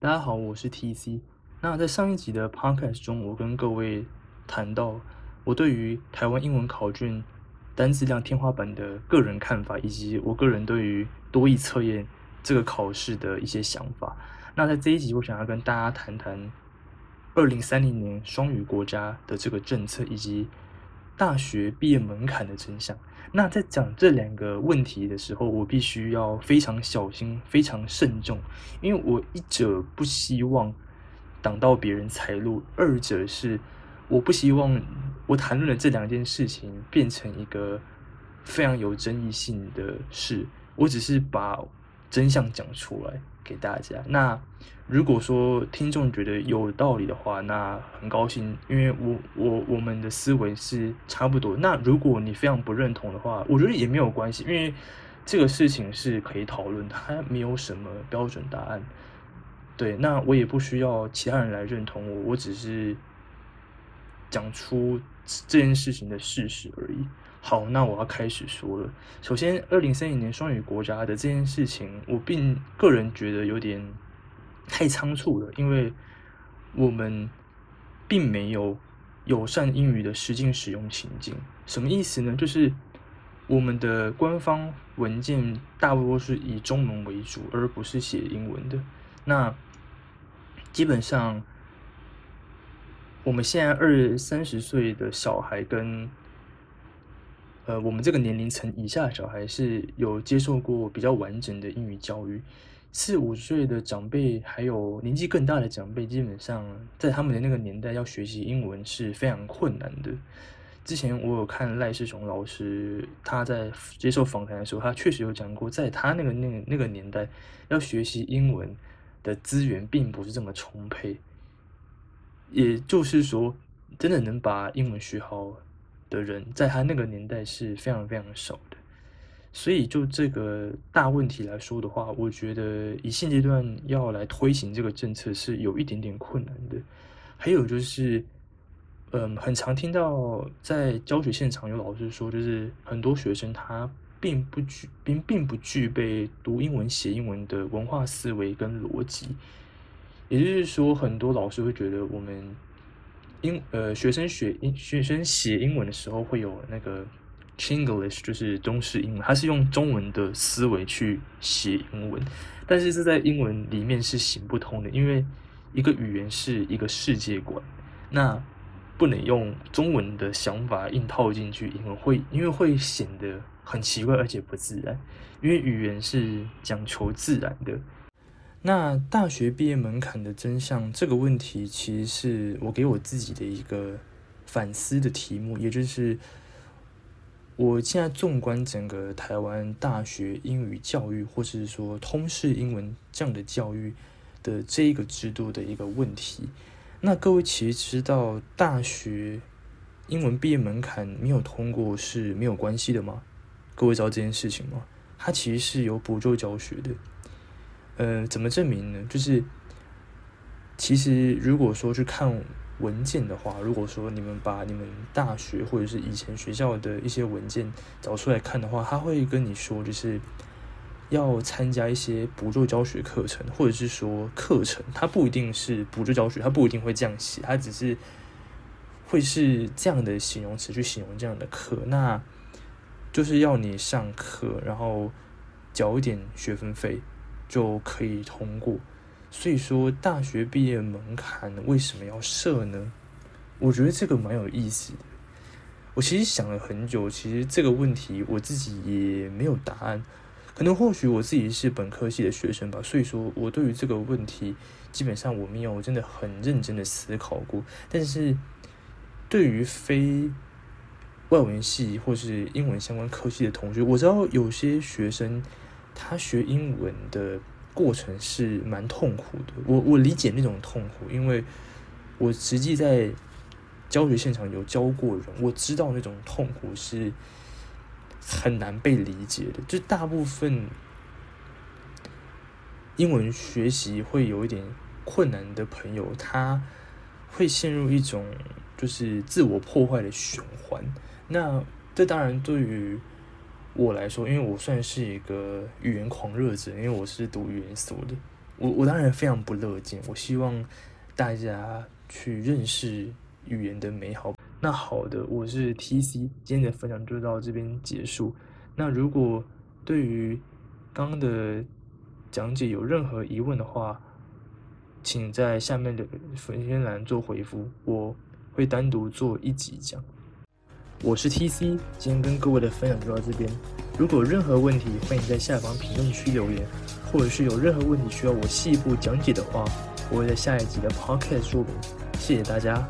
大家好，我是 TC。那在上一集的 Podcast 中，我跟各位谈到我对于台湾英文考卷单词量天花板的个人看法，以及我个人对于多义测验这个考试的一些想法。那在这一集，我想要跟大家谈谈二零三零年双语国家的这个政策，以及大学毕业门槛的真相。那在讲这两个问题的时候，我必须要非常小心、非常慎重，因为我一者不希望挡到别人财路，二者是我不希望我谈论的这两件事情变成一个非常有争议性的事。我只是把真相讲出来。给大家。那如果说听众觉得有道理的话，那很高兴，因为我我我们的思维是差不多。那如果你非常不认同的话，我觉得也没有关系，因为这个事情是可以讨论，它没有什么标准答案。对，那我也不需要其他人来认同我，我只是讲出这件事情的事实而已。好，那我要开始说了。首先，二零三零年双语国家的这件事情，我并个人觉得有点太仓促了，因为我们并没有友善英语的实际使用情境。什么意思呢？就是我们的官方文件大多是以中文为主，而不是写英文的。那基本上，我们现在二三十岁的小孩跟呃，我们这个年龄层以下的小孩是有接受过比较完整的英语教育，四五岁的长辈还有年纪更大的长辈，基本上在他们的那个年代要学习英文是非常困难的。之前我有看赖世雄老师他在接受访谈的时候，他确实有讲过，在他那个那个那个年代要学习英文的资源并不是这么充沛，也就是说，真的能把英文学好。的人在他那个年代是非常非常少的，所以就这个大问题来说的话，我觉得以现阶段要来推行这个政策是有一点点困难的。还有就是，嗯，很常听到在教学现场有老师说，就是很多学生他并不具并并不具备读英文写英文的文化思维跟逻辑，也就是说，很多老师会觉得我们。英呃，学生学英学生写英文的时候会有那个 Chinglish，就是中式英文，他是用中文的思维去写英文，但是这在英文里面是行不通的，因为一个语言是一个世界观，那不能用中文的想法硬套进去英文，会因为会显得很奇怪而且不自然，因为语言是讲求自然的。那大学毕业门槛的真相这个问题，其实是我给我自己的一个反思的题目，也就是我现在纵观整个台湾大学英语教育，或是说通识英文这样的教育的这一个制度的一个问题。那各位其实知道，大学英文毕业门槛没有通过是没有关系的吗？各位知道这件事情吗？它其实是有补助教学的。呃，怎么证明呢？就是其实如果说去看文件的话，如果说你们把你们大学或者是以前学校的一些文件找出来看的话，他会跟你说，就是要参加一些补助教学课程，或者是说课程，它不一定是补助教学，它不一定会这样写，它只是会是这样的形容词去形容这样的课，那就是要你上课，然后缴一点学分费。就可以通过，所以说大学毕业门槛为什么要设呢？我觉得这个蛮有意思的。我其实想了很久，其实这个问题我自己也没有答案。可能或许我自己是本科系的学生吧，所以说我对于这个问题基本上我没有真的很认真的思考过。但是对于非外文系或是英文相关科系的同学，我知道有些学生。他学英文的过程是蛮痛苦的，我我理解那种痛苦，因为我实际在教学现场有教过人，我知道那种痛苦是很难被理解的。就大部分英文学习会有一点困难的朋友，他会陷入一种就是自我破坏的循环。那这当然对于我来说，因为我算是一个语言狂热者，因为我是读语言所的，我我当然非常不乐见。我希望大家去认识语言的美好。那好的，我是 T C，今天的分享就到这边结束。那如果对于刚刚的讲解有任何疑问的话，请在下面的粉丝栏做回复，我会单独做一集讲。我是 T C，今天跟各位的分享就到这边。如果有任何问题，欢迎在下方评论区留言，或者是有任何问题需要我细部讲解的话，我会在下一集的 Podcast 说明。谢谢大家。